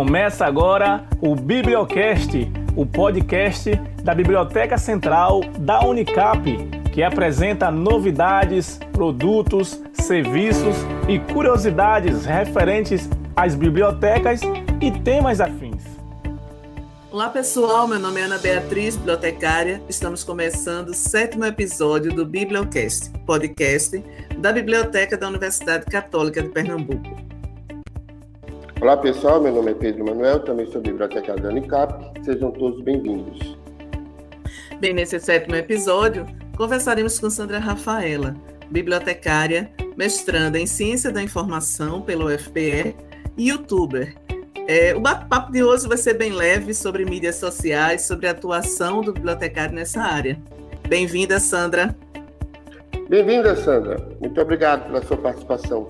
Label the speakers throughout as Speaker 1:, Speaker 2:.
Speaker 1: Começa agora o Bibliocast, o podcast da Biblioteca Central da Unicap, que apresenta novidades, produtos, serviços e curiosidades referentes às bibliotecas e temas afins.
Speaker 2: Olá pessoal, meu nome é Ana Beatriz, bibliotecária. Estamos começando o sétimo episódio do Bibliocast, podcast da Biblioteca da Universidade Católica de Pernambuco.
Speaker 3: Olá pessoal, meu nome é Pedro Manuel, também sou bibliotecário da Unicap. Sejam todos bem-vindos.
Speaker 2: Bem, nesse sétimo episódio, conversaremos com Sandra Rafaela, bibliotecária, mestranda em Ciência da Informação pelo UFPE e youtuber. É, o bate-papo de hoje vai ser bem leve sobre mídias sociais, sobre a atuação do bibliotecário nessa área. Bem-vinda, Sandra.
Speaker 3: Bem-vinda, Sandra. Muito obrigado pela sua participação.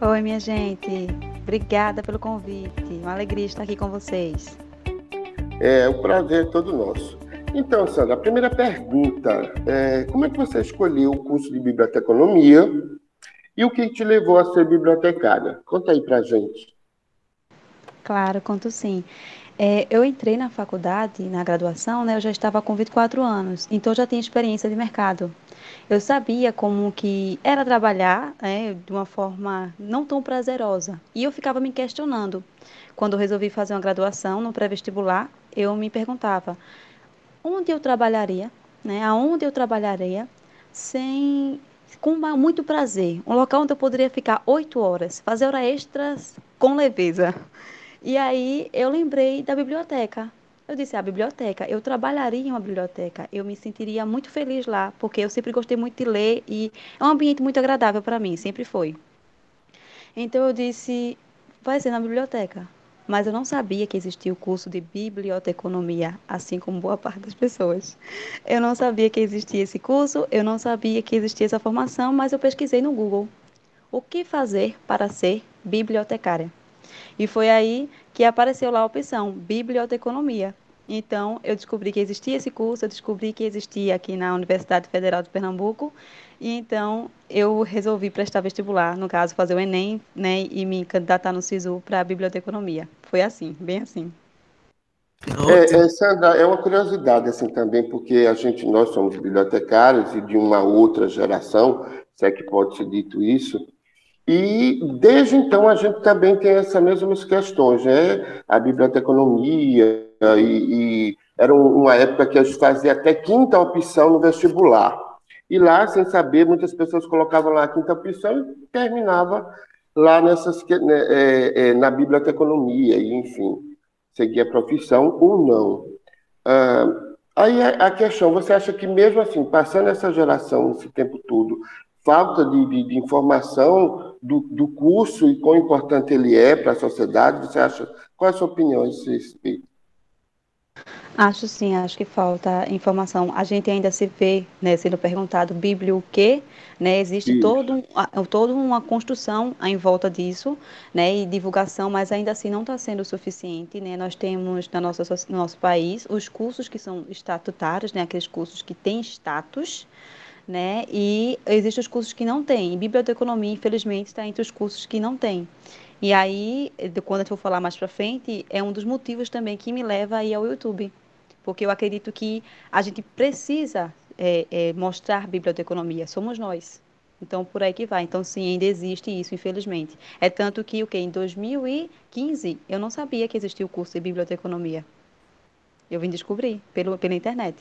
Speaker 4: Oi, minha gente. Obrigada pelo convite. Uma alegria estar aqui com vocês.
Speaker 3: É um prazer todo nosso. Então, Sandra, a primeira pergunta é como é que você escolheu o curso de biblioteconomia e o que te levou a ser bibliotecária? Conta aí pra gente.
Speaker 4: Claro, conto sim. É, eu entrei na faculdade, na graduação, né, eu já estava com 24 anos, então já tinha experiência de mercado. Eu sabia como que era trabalhar né, de uma forma não tão prazerosa. E eu ficava me questionando. Quando eu resolvi fazer uma graduação no pré-vestibular, eu me perguntava onde eu trabalharia, né, aonde eu trabalharia sem com muito prazer. Um local onde eu poderia ficar oito horas, fazer horas extras com leveza. E aí eu lembrei da biblioteca. Eu disse, a biblioteca, eu trabalharia em uma biblioteca, eu me sentiria muito feliz lá, porque eu sempre gostei muito de ler e é um ambiente muito agradável para mim, sempre foi. Então eu disse, vai ser na biblioteca. Mas eu não sabia que existia o curso de biblioteconomia, assim como boa parte das pessoas. Eu não sabia que existia esse curso, eu não sabia que existia essa formação, mas eu pesquisei no Google. O que fazer para ser bibliotecária? E foi aí que apareceu lá a opção biblioteconomia. Então, eu descobri que existia esse curso, eu descobri que existia aqui na Universidade Federal de Pernambuco, e então eu resolvi prestar vestibular, no caso, fazer o Enem, né, e me candidatar no SISU para biblioteconomia. Foi assim, bem assim.
Speaker 3: É, é, Sandra, é uma curiosidade assim também, porque a gente, nós somos bibliotecários e de uma outra geração, se é que pode ser dito isso, e desde então a gente também tem essas mesmas questões, né? A biblioteconomia e, e era uma época que a gente fazia até quinta opção no vestibular. E lá, sem saber, muitas pessoas colocavam lá a quinta opção e terminava lá nessas, né, é, é, na biblioteconomia, e enfim, seguia a profissão ou não. Ah, aí a questão, você acha que mesmo assim, passando essa geração, esse tempo todo, falta de, de, de informação do, do, curso e quão importante ele é para a sociedade? Você acha? Qual é a sua opinião a esse respeito?
Speaker 4: Acho sim, acho que falta informação. A gente ainda se vê né, sendo perguntado Bíblia o quê? Né, existe todo toda uma construção em volta disso, né, e divulgação, mas ainda assim não está sendo suficiente. Né? Nós temos na nossa, no nosso país os cursos que são estatutários, né, aqueles cursos que têm status, né? E existem os cursos que não têm. Biblioteconomia, infelizmente, está entre os cursos que não tem. E aí, quando eu for falar mais para frente, é um dos motivos também que me leva a ir ao YouTube. Porque eu acredito que a gente precisa é, é, mostrar biblioteconomia, somos nós. Então, por aí que vai. Então, sim, ainda existe isso, infelizmente. É tanto que, o que em 2015, eu não sabia que existia o curso de biblioteconomia. Eu vim descobrir pelo, pela internet.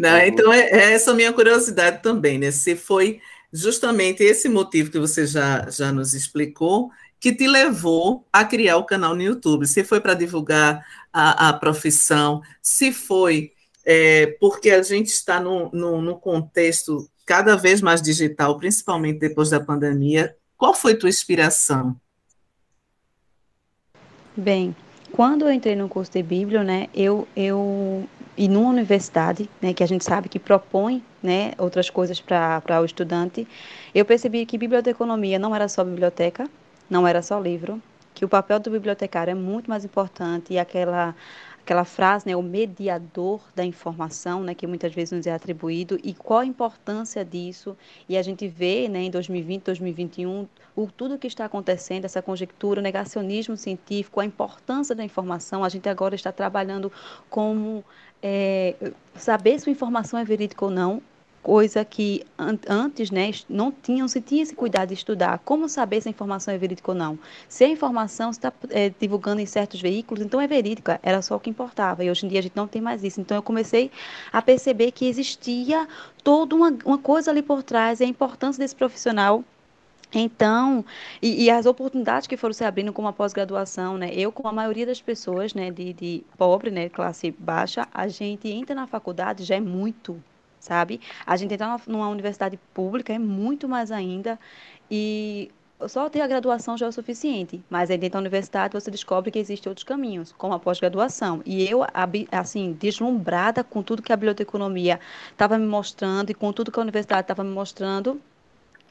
Speaker 2: Né? Então, é, é essa a minha curiosidade também, né? Se foi justamente esse motivo que você já, já nos explicou que te levou a criar o canal no YouTube. Se foi para divulgar a, a, profissão, se foi é, porque a gente está num, num, contexto cada vez mais digital, principalmente depois da pandemia. Qual foi tua inspiração?
Speaker 4: Bem, quando eu entrei no curso de Bíblia, né, eu, eu e numa universidade, né, que a gente sabe que propõe né, outras coisas para o estudante, eu percebi que biblioteconomia não era só biblioteca, não era só livro, que o papel do bibliotecário é muito mais importante e aquela aquela frase, né, o mediador da informação, né, que muitas vezes nos é atribuído, e qual a importância disso. E a gente vê, né, em 2020, 2021, o tudo que está acontecendo, essa conjectura, o negacionismo científico, a importância da informação. A gente agora está trabalhando como é, saber se a informação é verídica ou não, coisa que an antes né, não tinham, se tinha esse cuidado de estudar. Como saber se a informação é verídica ou não? Se a informação está é, divulgando em certos veículos, então é verídica, era só o que importava. E hoje em dia a gente não tem mais isso. Então eu comecei a perceber que existia toda uma, uma coisa ali por trás, e a importância desse profissional então, e, e, as oportunidades que foram se abrindo com a pós-graduação, né? Eu, como a maioria das pessoas, né, de, de pobre, né, classe baixa, a gente entra na faculdade já é muito, sabe? A gente entrar numa universidade pública é muito mais ainda. E só ter a graduação já é o suficiente, mas aí dentro da universidade você descobre que existem outros caminhos, como a pós-graduação. E eu, assim, deslumbrada com tudo que a biblioteconomia estava me mostrando e com tudo que a universidade estava me mostrando,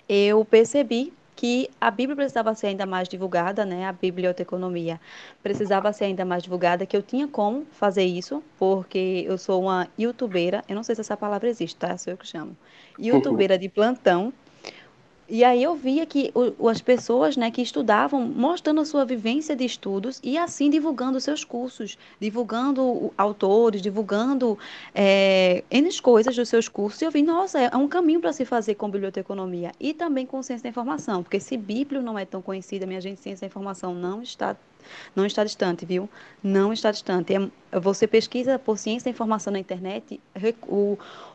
Speaker 4: eu percebi que a Bíblia precisava ser ainda mais divulgada, né? A biblioteconomia precisava ser ainda mais divulgada, que eu tinha como fazer isso, porque eu sou uma youtubeira, eu não sei se essa palavra existe, tá? Sou eu que chamo. Youtubeira de plantão, e aí eu via que o, as pessoas né, que estudavam mostrando a sua vivência de estudos e assim divulgando seus cursos, divulgando autores, divulgando é, N coisas dos seus cursos. E eu vi, nossa, é um caminho para se fazer com biblioteconomia e também com ciência da informação, porque se Bíblio não é tão conhecida, minha gente, ciência da informação não está não está distante, viu? Não está distante. É, você pesquisa por ciência da informação na internet,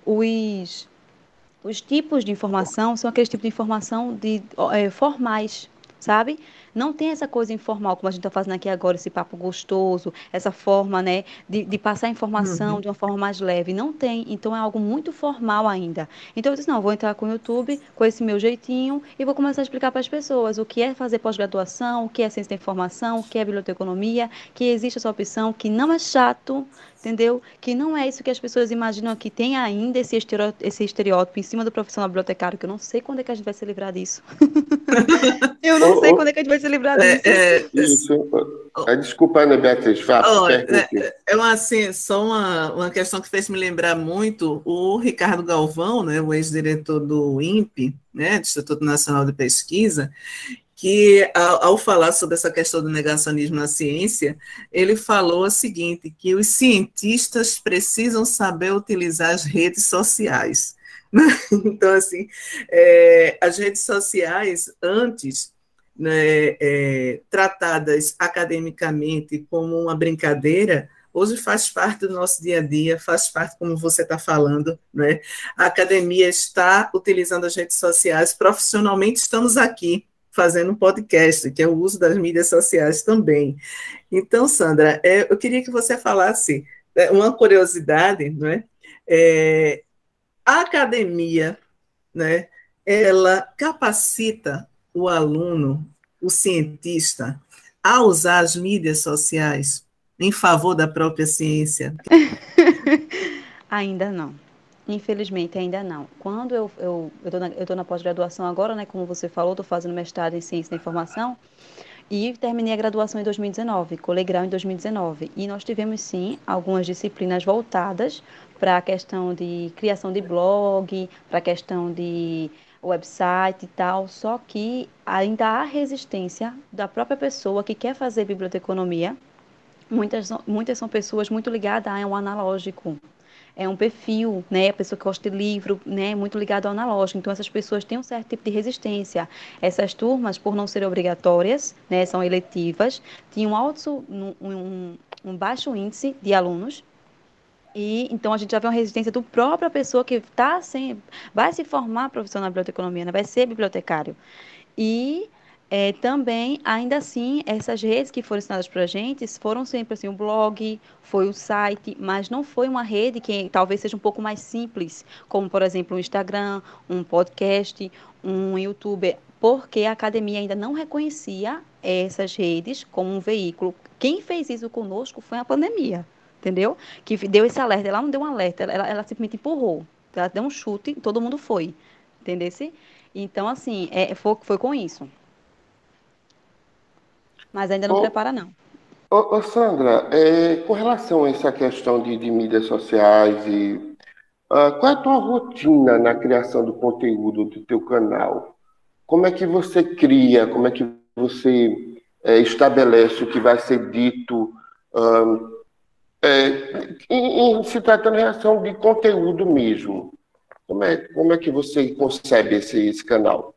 Speaker 4: os os tipos de informação são aqueles tipos de informação de, é, formais, sabe? Não tem essa coisa informal, como a gente está fazendo aqui agora, esse papo gostoso, essa forma, né, de, de passar informação uhum. de uma forma mais leve. Não tem. Então é algo muito formal ainda. Então eu disse, não, vou entrar com o YouTube, com esse meu jeitinho, e vou começar a explicar para as pessoas o que é fazer pós-graduação, o que é ciência da informação, o que é biblioteconomia, que existe essa opção, que não é chato, entendeu? Que não é isso que as pessoas imaginam que tem ainda esse estereótipo, esse estereótipo em cima do profissional bibliotecário, que eu não sei quando é que a gente vai se livrar disso. eu não oh, sei oh, quando é que a gente vai se livrar é, disso. É, é,
Speaker 3: isso. Oh, Desculpa, Ana Beatriz, fala.
Speaker 2: é, é uma, assim, só uma, uma questão que fez me lembrar muito o Ricardo Galvão, né, o ex-diretor do INPE, né, do Instituto Nacional de Pesquisa, que ao, ao, falar sobre essa questão do negacionismo na ciência, ele falou o seguinte, que os cientistas precisam saber utilizar as redes sociais. Então, assim, é, as redes sociais, antes, né, é, tratadas academicamente como uma brincadeira, hoje faz parte do nosso dia a dia, faz parte, como você está falando, né? A academia está utilizando as redes sociais, profissionalmente estamos aqui, fazendo um podcast, que é o uso das mídias sociais também. Então, Sandra, é, eu queria que você falasse é, uma curiosidade, não é? é? A academia, né, ela capacita o aluno, o cientista, a usar as mídias sociais em favor da própria ciência?
Speaker 4: Ainda não. Infelizmente, ainda não. Quando eu eu estou na, eu na pós-graduação agora, né, como você falou, estou fazendo mestrado em Ciência da Informação e terminei a graduação em 2019, colegrau em 2019. E nós tivemos, sim, algumas disciplinas voltadas para a questão de criação de blog, para a questão de website e tal, só que ainda há resistência da própria pessoa que quer fazer biblioteconomia. Muitas, muitas são pessoas muito ligadas a um analógico, é um perfil, né? A pessoa que gosta de livro, né? Muito ligado ao analógico. Então, essas pessoas têm um certo tipo de resistência. Essas turmas, por não serem obrigatórias, né? São eletivas, tinham alto, um, um, um baixo índice de alunos, e então a gente já vê uma resistência do própria pessoa que tá sem, vai se formar profissional de biblioteconomia, né? vai ser bibliotecário. E é, também, ainda assim, essas redes que foram ensinadas para a gente foram sempre assim, o blog, foi o site, mas não foi uma rede que talvez seja um pouco mais simples, como, por exemplo, um Instagram, um podcast, um YouTube, porque a academia ainda não reconhecia essas redes como um veículo. Quem fez isso conosco foi a pandemia, entendeu? Que deu esse alerta. Ela não deu um alerta, ela, ela simplesmente empurrou. Ela deu um chute, todo mundo foi, entendeu? Então, assim, é, foi, foi com isso. Mas ainda não ô, prepara, não.
Speaker 3: Ô, ô Sandra, é, com relação a essa questão de, de mídias sociais e uh, qual é a tua rotina na criação do conteúdo do teu canal? Como é que você cria? Como é que você é, estabelece o que vai ser dito uh, é, em, em, se tratando de relação de conteúdo mesmo? Como é, como é que você concebe esse, esse canal?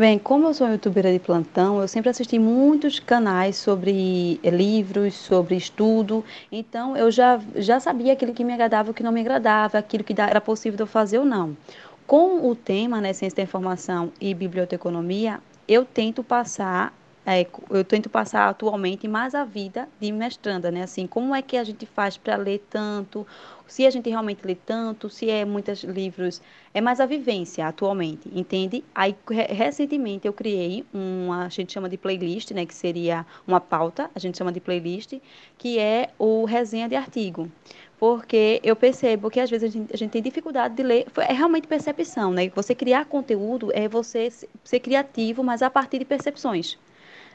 Speaker 4: Bem, como eu sou youtuber de plantão, eu sempre assisti muitos canais sobre livros, sobre estudo, então eu já, já sabia aquilo que me agradava o que não me agradava, aquilo que era possível de eu fazer ou não. Com o tema, né, ciência da informação e biblioteconomia, eu tento passar é, eu tento passar atualmente mais a vida de mestranda, né? Assim, como é que a gente faz para ler tanto? Se a gente realmente lê tanto, se é muitos livros, é mais a vivência atualmente, entende? Aí recentemente eu criei uma, a gente chama de playlist, né? Que seria uma pauta, a gente chama de playlist, que é o resenha de artigo porque eu percebo que às vezes a gente, a gente, tem dificuldade de ler, é realmente percepção, né? Você criar conteúdo é você ser criativo, mas a partir de percepções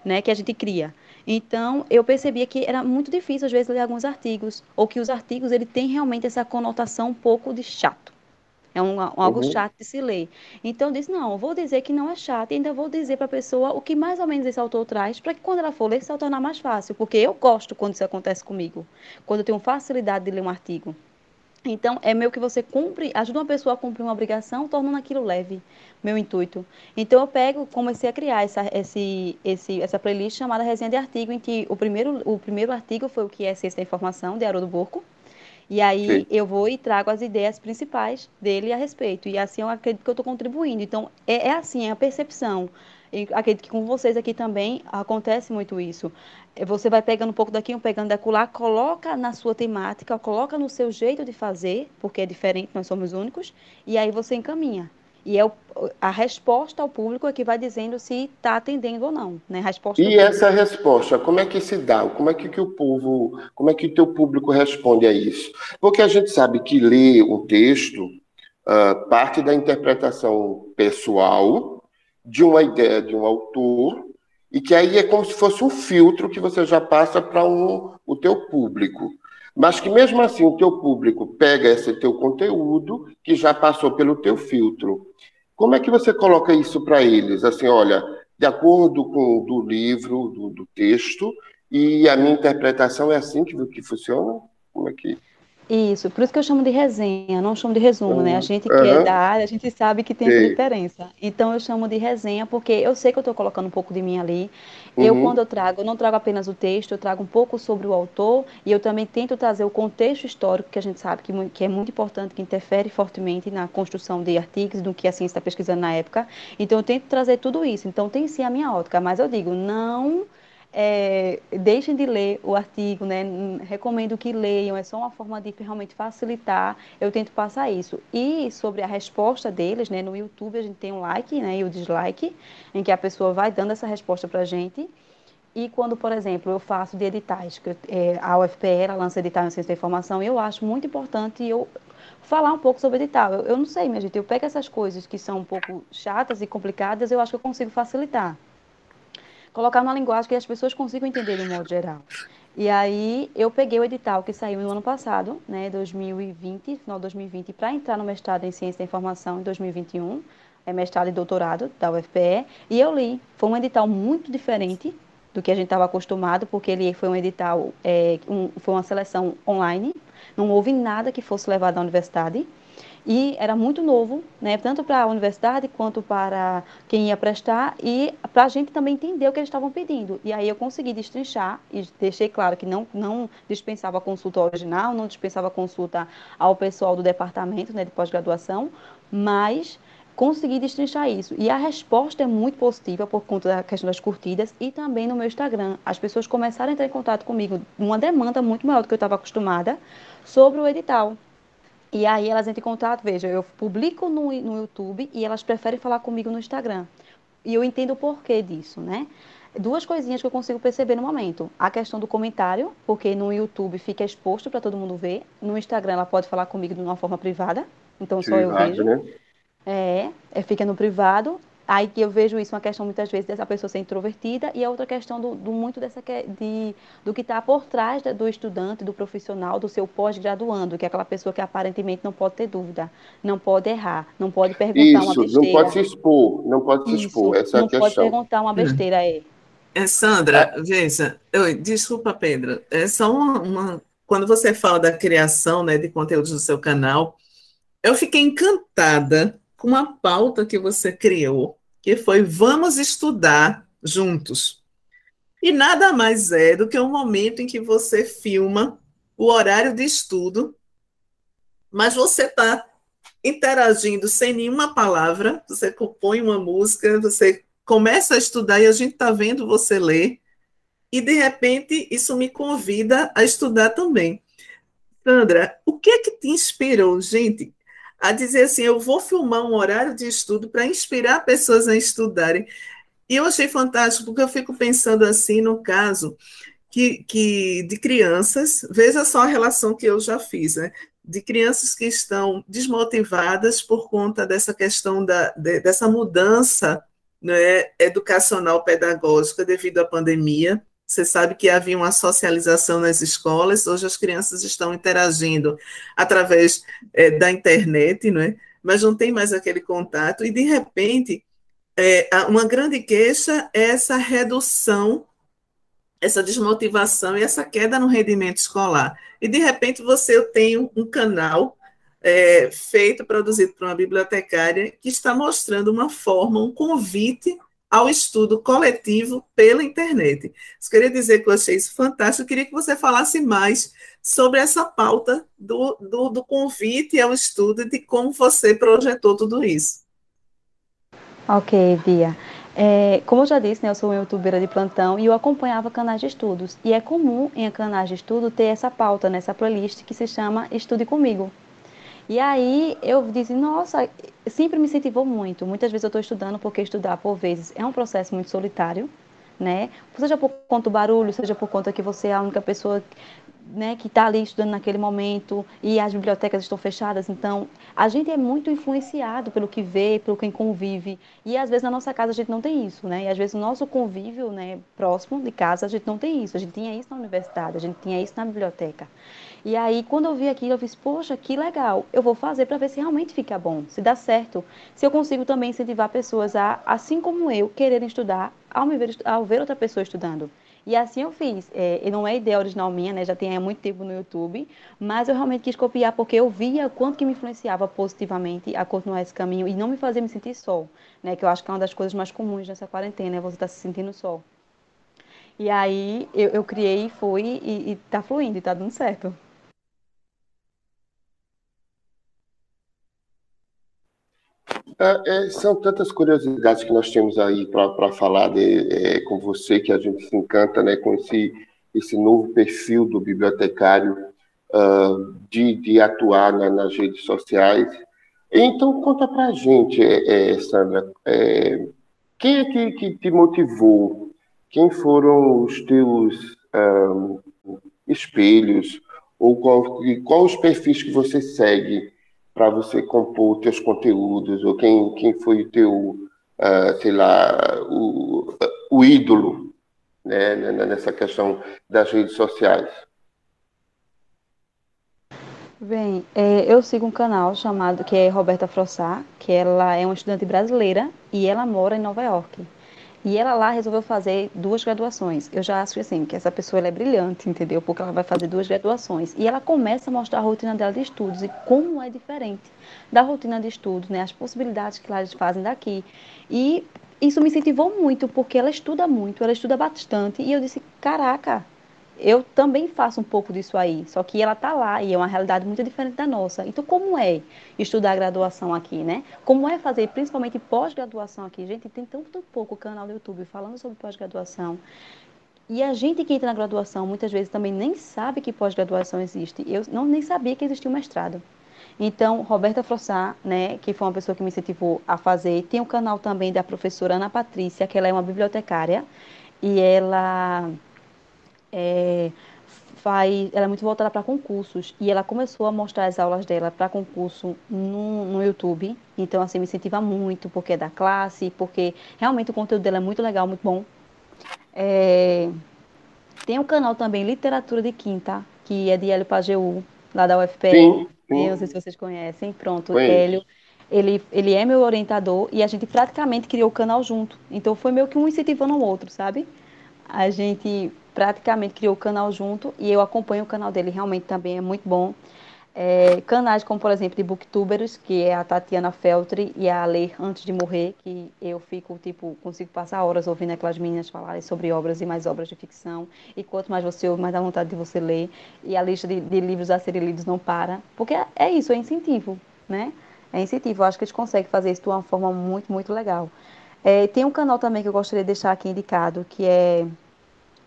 Speaker 4: né, que a gente cria. Então, eu percebia que era muito difícil, às vezes, ler alguns artigos, ou que os artigos ele têm realmente essa conotação um pouco de chato. É um, algo uhum. chato de se ler. Então, eu disse, não, vou dizer que não é chato, e ainda vou dizer para a pessoa o que mais ou menos esse autor traz, para que quando ela for ler, se tornar mais fácil. Porque eu gosto quando isso acontece comigo, quando eu tenho facilidade de ler um artigo. Então, é meio que você cumpre, ajuda uma pessoa a cumprir uma obrigação, tornando aquilo leve, meu intuito. Então, eu pego, comecei a criar essa, esse, esse, essa playlist chamada Resenha de Artigo, em que o primeiro, o primeiro artigo foi o que é Ciência da Informação, de Haroldo Burco. E aí Sim. eu vou e trago as ideias principais dele a respeito. E assim eu acredito que eu estou contribuindo. Então, é, é assim, é a percepção. E acredito que com vocês aqui também acontece muito isso. É, você vai pegando um pouco daqui, um pegando da lá, coloca na sua temática, coloca no seu jeito de fazer, porque é diferente, nós somos únicos, e aí você encaminha. E é o, a resposta ao público é que vai dizendo se está atendendo ou não. Né?
Speaker 3: Resposta e essa resposta, como é que se dá? Como é que, que o povo, como é que o teu público responde a isso? Porque a gente sabe que ler um texto uh, parte da interpretação pessoal, de uma ideia de um autor e que aí é como se fosse um filtro que você já passa para um, o teu público. Mas que mesmo assim o teu público pega esse teu conteúdo que já passou pelo teu filtro. Como é que você coloca isso para eles? Assim, olha, de acordo com o do livro, do, do texto, e a minha interpretação é assim que, que funciona? Como é que...
Speaker 4: Isso, por isso que eu chamo de resenha, não chamo de resumo, uhum. né? A gente que uhum. é da área, a gente sabe que tem essa diferença. Então eu chamo de resenha porque eu sei que eu estou colocando um pouco de mim ali. Uhum. Eu, quando eu trago, eu não trago apenas o texto, eu trago um pouco sobre o autor e eu também tento trazer o contexto histórico, que a gente sabe que, que é muito importante, que interfere fortemente na construção de artigos, do que a ciência está pesquisando na época. Então eu tento trazer tudo isso. Então tem sim a minha ótica, mas eu digo, não é, deixem de ler o artigo, né? Recomendo que leiam, é só uma forma de realmente facilitar. Eu tento passar isso. E sobre a resposta deles, né? No YouTube a gente tem um like né, e o dislike, em que a pessoa vai dando essa resposta para a gente. E quando, por exemplo, eu faço de editais, que é, a ela lança edital em ciência da informação, eu acho muito importante eu falar um pouco sobre edital. Eu, eu não sei, minha gente, eu pego essas coisas que são um pouco chatas e complicadas, eu acho que eu consigo facilitar colocar numa linguagem que as pessoas consigam entender de um modo geral. E aí eu peguei o edital que saiu no ano passado, né, 2020, final de 2020, para entrar no mestrado em Ciência da Informação em 2021, é mestrado e doutorado da UFPE, e eu li. Foi um edital muito diferente do que a gente estava acostumado, porque ele foi um edital, é, um, foi uma seleção online, não houve nada que fosse levado à universidade e era muito novo, né, tanto para a universidade quanto para quem ia prestar e para a gente também entender o que eles estavam pedindo. E aí eu consegui destrinchar e deixei claro que não, não dispensava consulta original, não dispensava consulta ao pessoal do departamento né, de pós-graduação, mas consegui destrinchar isso. E a resposta é muito positiva por conta da questão das curtidas e também no meu Instagram. As pessoas começaram a entrar em contato comigo, uma demanda muito maior do que eu estava acostumada, sobre o edital. E aí elas entram em contato, veja, eu publico no, no YouTube e elas preferem falar comigo no Instagram. E eu entendo o porquê disso, né? Duas coisinhas que eu consigo perceber no momento. A questão do comentário, porque no YouTube fica exposto para todo mundo ver. No Instagram ela pode falar comigo de uma forma privada, então só eu vejo. Né? É, é, fica no privado. Aí que eu vejo isso uma questão muitas vezes dessa pessoa ser introvertida e a outra questão do, do muito dessa de, do que está por trás do estudante, do profissional, do seu pós-graduando, que é aquela pessoa que aparentemente não pode ter dúvida, não pode errar, não pode perguntar
Speaker 3: isso,
Speaker 4: uma besteira.
Speaker 3: não pode se expor, não pode se expor, essa é a
Speaker 4: não
Speaker 3: questão.
Speaker 4: Não pode perguntar uma besteira, é.
Speaker 2: é Sandra, é. veja, eu, desculpa, Pedro, é só uma, uma, Quando você fala da criação né, de conteúdos no seu canal, eu fiquei encantada com uma pauta que você criou, que foi Vamos Estudar Juntos. E nada mais é do que um momento em que você filma o horário de estudo, mas você está interagindo sem nenhuma palavra, você compõe uma música, você começa a estudar e a gente está vendo você ler, e de repente isso me convida a estudar também. Sandra, o que é que te inspirou, gente, a dizer assim: eu vou filmar um horário de estudo para inspirar pessoas a estudarem. E eu achei fantástico, porque eu fico pensando assim, no caso que, que de crianças, veja só a relação que eu já fiz, né? de crianças que estão desmotivadas por conta dessa questão da, de, dessa mudança né, educacional pedagógica devido à pandemia. Você sabe que havia uma socialização nas escolas, hoje as crianças estão interagindo através é, da internet, não é? mas não tem mais aquele contato, e de repente, é, uma grande queixa é essa redução, essa desmotivação e essa queda no rendimento escolar. E de repente você tem um canal é, feito, produzido por uma bibliotecária, que está mostrando uma forma, um convite ao estudo coletivo pela internet. Eu queria dizer que eu achei isso fantástico, eu queria que você falasse mais sobre essa pauta do, do, do convite ao estudo e de como você projetou tudo isso.
Speaker 4: Ok, Bia. É, como eu já disse, né, eu sou uma youtuber de plantão e eu acompanhava canais de estudos. E é comum em canais de estudo ter essa pauta, nessa playlist que se chama Estude Comigo. E aí eu disse, nossa, sempre me incentivou muito. Muitas vezes eu estou estudando porque estudar, por vezes, é um processo muito solitário, né? Seja por conta do barulho, seja por conta que você é a única pessoa né, que está ali estudando naquele momento e as bibliotecas estão fechadas. Então, a gente é muito influenciado pelo que vê, pelo quem convive. E às vezes na nossa casa a gente não tem isso, né? E às vezes o nosso convívio, né, próximo de casa, a gente não tem isso. A gente tinha isso na universidade, a gente tinha isso na biblioteca. E aí, quando eu vi aquilo, eu disse, poxa, que legal, eu vou fazer para ver se realmente fica bom, se dá certo, se eu consigo também incentivar pessoas a, assim como eu, quererem estudar ao, me ver, ao ver outra pessoa estudando. E assim eu fiz. É, não é ideia original minha, né? Já tem há muito tempo no YouTube, mas eu realmente quis copiar porque eu via quanto que me influenciava positivamente a continuar esse caminho e não me fazer me sentir só, né? Que eu acho que é uma das coisas mais comuns nessa quarentena, é você estar tá se sentindo só. E aí eu, eu criei, fui e, e tá fluindo, e tá dando certo.
Speaker 3: É, é, são tantas curiosidades que nós temos aí para falar de, é, com você que a gente se encanta né, com esse, esse novo perfil do bibliotecário uh, de, de atuar na, nas redes sociais. Então, conta para a gente, é, é, Sandra, quem é que, que, te motivou? Quem foram os teus um, espelhos? Ou qual, qual os perfis que você segue para você compor os teus conteúdos, ou quem, quem foi o teu, uh, sei lá, o, o ídolo né, nessa questão das redes sociais?
Speaker 4: Bem, é, eu sigo um canal chamado que é Roberta Frossá, que ela é uma estudante brasileira e ela mora em Nova York. E ela lá resolveu fazer duas graduações. Eu já acho assim, que essa pessoa é brilhante, entendeu? Porque ela vai fazer duas graduações. E ela começa a mostrar a rotina dela de estudos e como é diferente da rotina de estudos, né? As possibilidades que lá eles fazem daqui. E isso me incentivou muito, porque ela estuda muito, ela estuda bastante. E eu disse, caraca, eu também faço um pouco disso aí, só que ela está lá e é uma realidade muito diferente da nossa. Então, como é estudar a graduação aqui, né? Como é fazer, principalmente pós-graduação aqui? Gente, tem tanto pouco canal no YouTube falando sobre pós-graduação. E a gente que entra na graduação, muitas vezes também nem sabe que pós-graduação existe. Eu não nem sabia que existia um mestrado. Então, Roberta Frossá, né, que foi uma pessoa que me incentivou a fazer, tem o canal também da professora Ana Patrícia, que ela é uma bibliotecária, e ela é, faz, ela é muito voltada para concursos e ela começou a mostrar as aulas dela para concurso no, no YouTube. Então, assim, me incentiva muito, porque é da classe, porque realmente o conteúdo dela é muito legal, muito bom. É... Tem um canal também, Literatura de Quinta, que é de Hélio Pajeú, lá da UFPR. Sim, sim. não sei se vocês conhecem. Pronto, Conheço. Hélio. Ele, ele é meu orientador e a gente praticamente criou o canal junto. Então foi meio que um incentivando o outro, sabe? A gente praticamente criou o canal junto e eu acompanho o canal dele, realmente também é muito bom. É, canais como, por exemplo, de Booktubers, que é a Tatiana Feltri e a Ler Antes de Morrer, que eu fico, tipo, consigo passar horas ouvindo aquelas meninas falarem sobre obras e mais obras de ficção. E quanto mais você ouve, mais dá vontade de você ler. E a lista de, de livros a serem lidos não para. Porque é, é isso, é incentivo, né? É incentivo. Eu acho que eles conseguem fazer isso de uma forma muito, muito legal. É, tem um canal também que eu gostaria de deixar aqui indicado, que é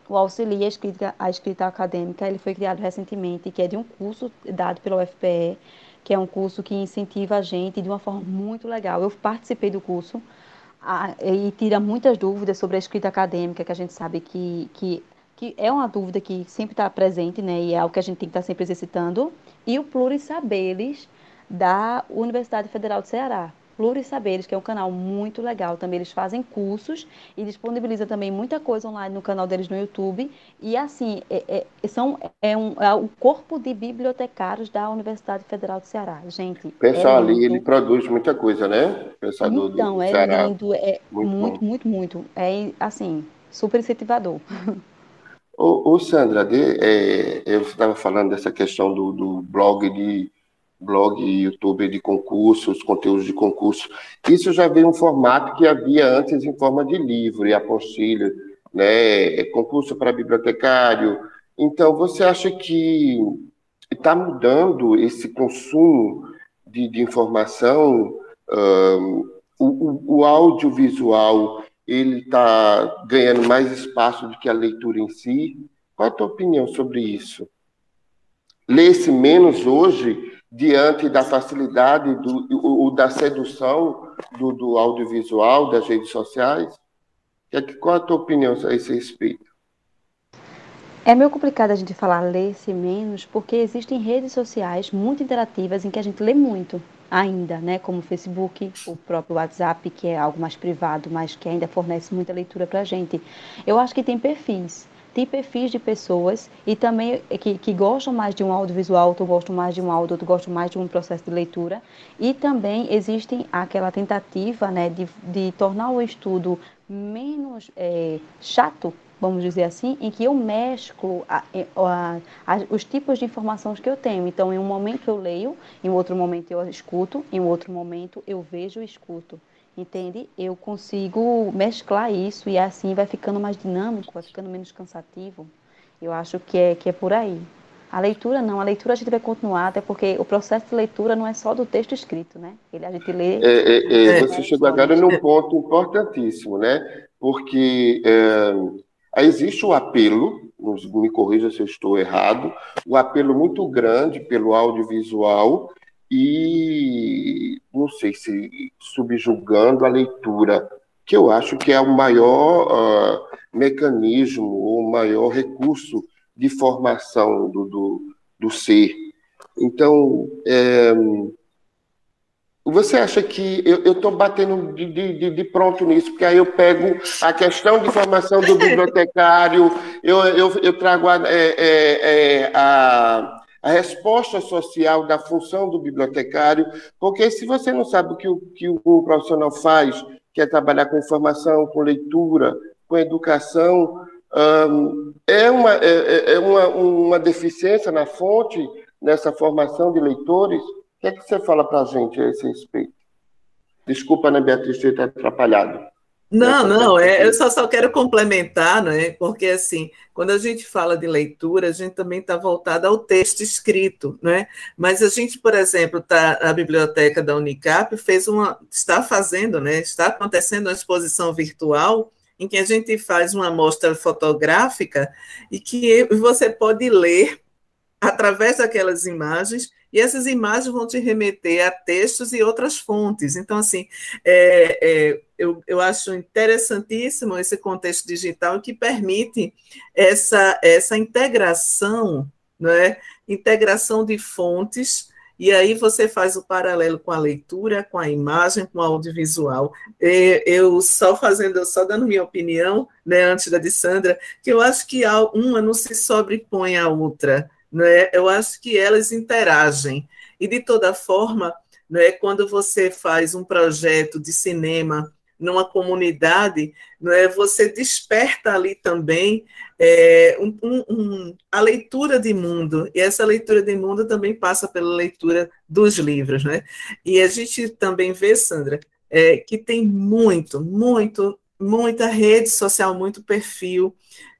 Speaker 4: o Auxilia a Escrita, Escrita Acadêmica. Ele foi criado recentemente, que é de um curso dado pela UFPE, que é um curso que incentiva a gente de uma forma muito legal. Eu participei do curso a, e tira muitas dúvidas sobre a escrita acadêmica, que a gente sabe que, que, que é uma dúvida que sempre está presente, né, e é algo que a gente tem que estar tá sempre exercitando. E o Pluris Saberes, da Universidade Federal de Ceará. Pluris Saberes, que é um canal muito legal. Também eles fazem cursos e disponibiliza também muita coisa online no canal deles no YouTube. E assim, é, é, são, é, um, é o corpo de bibliotecários da Universidade Federal do Ceará. Gente. O
Speaker 3: pessoal é ali, ele produz muita coisa, né?
Speaker 4: pessoal do, então, do é Ceará. lindo, é muito, muito, muito, muito. É assim, super incentivador.
Speaker 3: Ô, ô Sandra, de, é, eu estava falando dessa questão do, do blog de blog e YouTube de concursos, conteúdos de concurso. Isso já veio um formato que havia antes em forma de livro e apostila, né? Concurso para bibliotecário. Então, você acha que está mudando esse consumo de, de informação? Um, o, o audiovisual ele está ganhando mais espaço do que a leitura em si? Qual é a tua opinião sobre isso? Lê-se menos hoje diante da facilidade do, o, da sedução do, do, audiovisual, das redes sociais? Qual a tua opinião a esse respeito?
Speaker 4: É meio complicado a gente falar ler-se menos, porque existem redes sociais muito interativas em que a gente lê muito ainda, né? Como o Facebook, o próprio WhatsApp, que é algo mais privado, mas que ainda fornece muita leitura para a gente. Eu acho que tem perfis tem perfis de pessoas e também que, que gostam mais de um audiovisual, outro gostam mais de um áudio, outro gostam mais de um processo de leitura. E também existem aquela tentativa né, de, de tornar o estudo menos é, chato, vamos dizer assim, em que eu mesclo a, a, a, os tipos de informações que eu tenho. Então, em um momento eu leio, em outro momento eu escuto, em outro momento eu vejo e escuto entende? Eu consigo mesclar isso e assim vai ficando mais dinâmico, vai ficando menos cansativo. Eu acho que é, que é por aí. A leitura não, a leitura a gente vai continuar, até porque o processo de leitura não é só do texto escrito, né? Ele, a gente lê.
Speaker 3: É, é, é, você chegou agora num ponto importantíssimo, né? Porque é, existe o apelo, me corrija se eu estou errado, o apelo muito grande pelo audiovisual e não sei se subjugando a leitura, que eu acho que é o maior uh, mecanismo, o maior recurso de formação do, do, do ser. Então, é, você acha que eu estou batendo de, de, de, pronto nisso, porque aí eu pego a questão de formação do bibliotecário, eu, eu, eu trago a, é, é, é a a resposta social da função do bibliotecário, porque se você não sabe o que o, que o profissional faz, que é trabalhar com informação, com leitura, com educação, é, uma, é, é, é uma, uma deficiência na fonte nessa formação de leitores. O que é que você fala para a gente a esse respeito? Desculpa, né, Beatriz, ter atrapalhado.
Speaker 2: Não, não, é, eu só, só quero complementar, né? Porque assim, quando a gente fala de leitura, a gente também está voltada ao texto escrito, né? Mas a gente, por exemplo, tá, a biblioteca da Unicap fez uma, está fazendo, né? Está acontecendo uma exposição virtual em que a gente faz uma amostra fotográfica e que você pode ler através daquelas imagens e essas imagens vão te remeter a textos e outras fontes. Então, assim, é, é, eu, eu acho interessantíssimo esse contexto digital que permite essa, essa integração, não é? integração de fontes, e aí você faz o paralelo com a leitura, com a imagem, com o audiovisual. Eu só fazendo, só dando minha opinião, né, antes da de Sandra, que eu acho que uma não se sobrepõe à outra né? eu acho que elas interagem. E, de toda forma, né, quando você faz um projeto de cinema numa comunidade, né, você desperta ali também é, um, um, a leitura de mundo, e essa leitura de mundo também passa pela leitura dos livros. Né? E a gente também vê, Sandra, é, que tem muito, muito, muita rede social, muito perfil,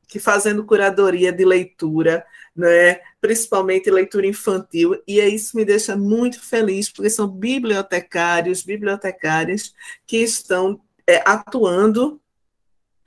Speaker 2: que fazendo curadoria de leitura, né? Principalmente leitura infantil, e isso me deixa muito feliz, porque são bibliotecários, bibliotecárias que estão é, atuando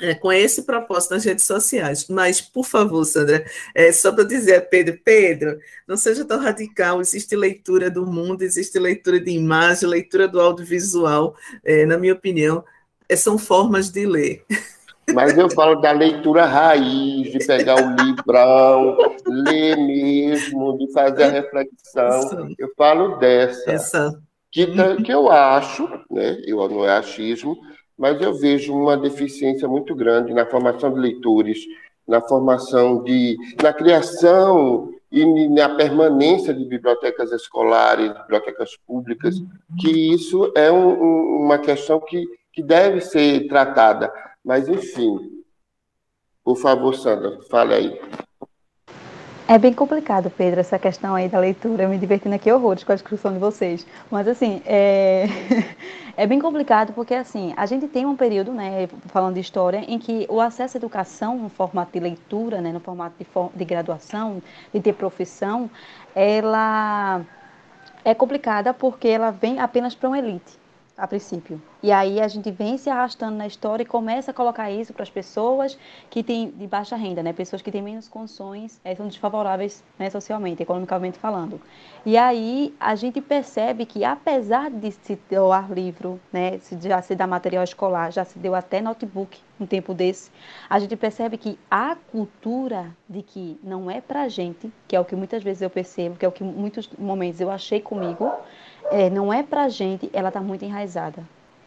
Speaker 2: é, com esse propósito nas redes sociais. Mas, por favor, Sandra, é, só para dizer Pedro, Pedro, não seja tão radical, existe leitura do mundo, existe leitura de imagem, leitura do audiovisual, é, na minha opinião, é, são formas de ler.
Speaker 3: Mas eu falo da leitura raiz, de pegar o livrão, ler mesmo, de fazer a reflexão. Eu falo dessa. Que, que eu acho, né? Eu não é achismo, mas eu vejo uma deficiência muito grande na formação de leitores, na formação de. na criação e na permanência de bibliotecas escolares, bibliotecas públicas, que isso é um, uma questão que, que deve ser tratada mas, enfim, por favor, Sandra, fale aí.
Speaker 4: É bem complicado, Pedro, essa questão aí da leitura. Eu me divertindo aqui horrores com a discussão de vocês. Mas, assim, é... é bem complicado porque, assim, a gente tem um período, né, falando de história, em que o acesso à educação no formato de leitura, né, no formato de, for... de graduação, de ter profissão, ela é complicada porque ela vem apenas para uma elite a princípio. E aí a gente vem se arrastando na história e começa a colocar isso para as pessoas que têm de baixa renda, né? Pessoas que têm menos condições, é, são desfavoráveis né, socialmente, economicamente falando. E aí a gente percebe que apesar de se doar livro, né, já se dá material escolar, já se deu até notebook um tempo desse, a gente percebe que a cultura de que não é para gente, que é o que muitas vezes eu percebo, que é o que muitos momentos eu achei comigo, é, não é para gente, ela está muito enraizada.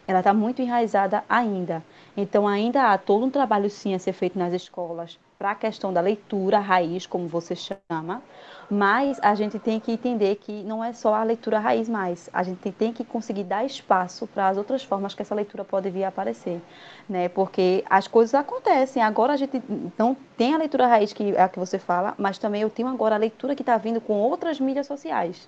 Speaker 4: Ela está muito enraizada ainda. Então, ainda há todo um trabalho, sim, a ser feito nas escolas para a questão da leitura raiz, como você chama, mas a gente tem que entender que não é só a leitura raiz mais. A gente tem que conseguir dar espaço para as outras formas que essa leitura pode vir a aparecer, né? Porque as coisas acontecem. Agora a gente não tem a leitura raiz que é a que você fala, mas também eu tenho agora a leitura que está vindo com outras mídias sociais.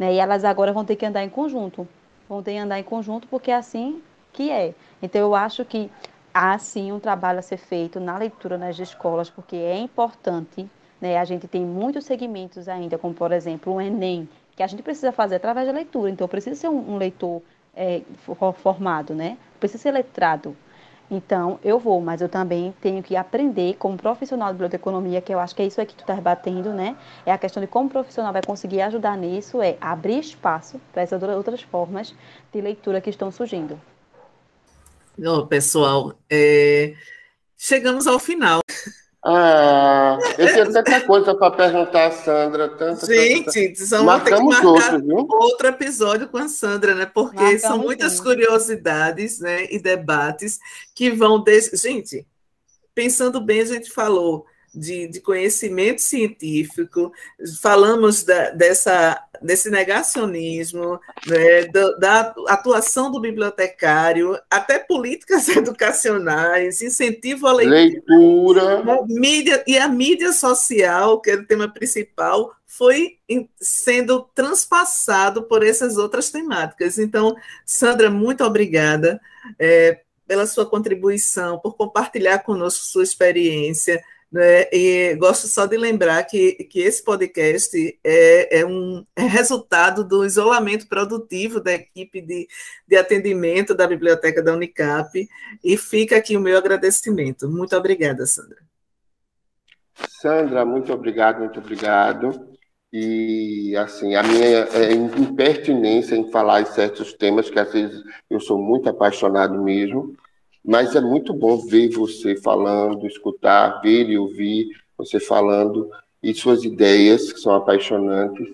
Speaker 4: Né? E elas agora vão ter que andar em conjunto. Vão ter que andar em conjunto porque é assim que é. Então, eu acho que há sim um trabalho a ser feito na leitura nas escolas, porque é importante. Né? A gente tem muitos segmentos ainda, como por exemplo o Enem, que a gente precisa fazer através da leitura. Então, precisa ser um, um leitor é, formado, né? Precisa ser letrado. Então, eu vou, mas eu também tenho que aprender como profissional de biblioteconomia, que eu acho que é isso aí que tu está batendo, né? É a questão de como o profissional vai conseguir ajudar nisso, é abrir espaço para essas outras formas de leitura que estão surgindo.
Speaker 2: Oh, pessoal, é... chegamos ao final.
Speaker 3: Ah, eu tenho tanta coisa para perguntar a Sandra. Tanta,
Speaker 2: Gente, tanta... São Marcamos que marcar outro, outro episódio com a Sandra, né? Porque Marcamos são muitas sim. curiosidades né? e debates que vão. Des... Gente, pensando bem, a gente falou de, de conhecimento científico, falamos da, dessa, desse negacionismo, né, da, da, atuação do bibliotecário, até políticas educacionais, incentivo à leitura. leitura. Né, mídia, e a mídia social, que é o tema principal, foi sendo transpassado por essas outras temáticas. Então, Sandra, muito obrigada é, pela sua contribuição, por compartilhar conosco sua experiência. Né? E gosto só de lembrar que, que esse podcast é, é um é resultado do isolamento produtivo da equipe de, de atendimento da Biblioteca da Unicap, e fica aqui o meu agradecimento. Muito obrigada, Sandra.
Speaker 3: Sandra, muito obrigado, muito obrigado. e assim a minha é, impertinência em falar em certos temas que às vezes eu sou muito apaixonado mesmo, mas é muito bom ver você falando, escutar, ver e ouvir você falando e suas ideias que são apaixonantes.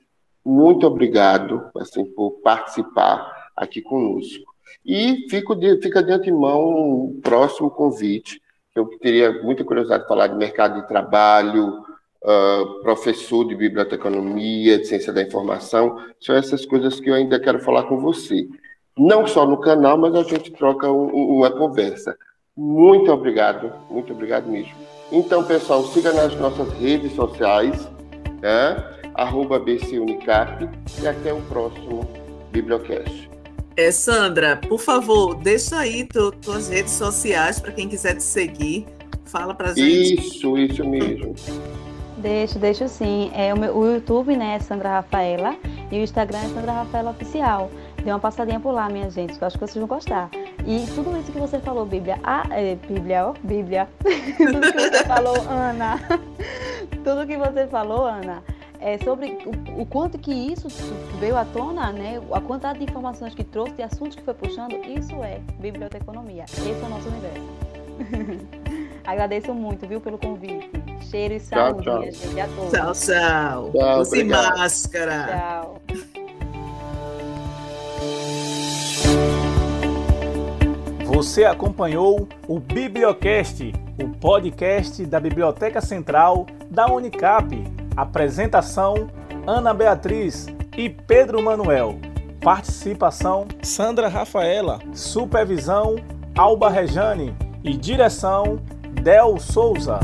Speaker 3: Muito obrigado assim por participar aqui conosco. E fico de, fica de antemão um próximo convite. Eu teria muita curiosidade de falar de mercado de trabalho, uh, professor de biblioteconomia, de ciência da informação, são essas coisas que eu ainda quero falar com você. Não só no canal, mas a gente troca um, uma conversa. Muito obrigado, muito obrigado mesmo. Então, pessoal, siga nas nossas redes sociais, né? arroba BCUnicap, e até o próximo Bibliocast.
Speaker 2: É, Sandra, por favor, deixa aí tu, tuas redes sociais para quem quiser te seguir. Fala para gente.
Speaker 3: Isso, isso mesmo.
Speaker 4: Deixo, deixo sim. É, o, meu, o YouTube né, é Sandra Rafaela e o Instagram é Sandra Rafaela Oficial. Dê uma passadinha por lá, minha gente, que eu acho que vocês vão gostar. E tudo isso que você falou, Bíblia. Ah, é, Bíblia, ó, Bíblia. tudo que você falou, Ana. tudo que você falou, Ana, é sobre o, o, quanto que isso veio à tona, né? A quantidade de informações que trouxe, de assuntos que foi puxando, isso é biblioteconomia. Esse é o nosso universo. Agradeço muito, viu, pelo convite. Cheiro e saúde, tchau, tchau. minha gente, a todos.
Speaker 2: Tchau, tchau. tchau Use máscara.
Speaker 4: Tchau.
Speaker 1: Você acompanhou o Bibliocast, o podcast da Biblioteca Central da Unicap. Apresentação: Ana Beatriz e Pedro Manuel. Participação: Sandra Rafaela. Supervisão: Alba Rejane. E direção: Del Souza.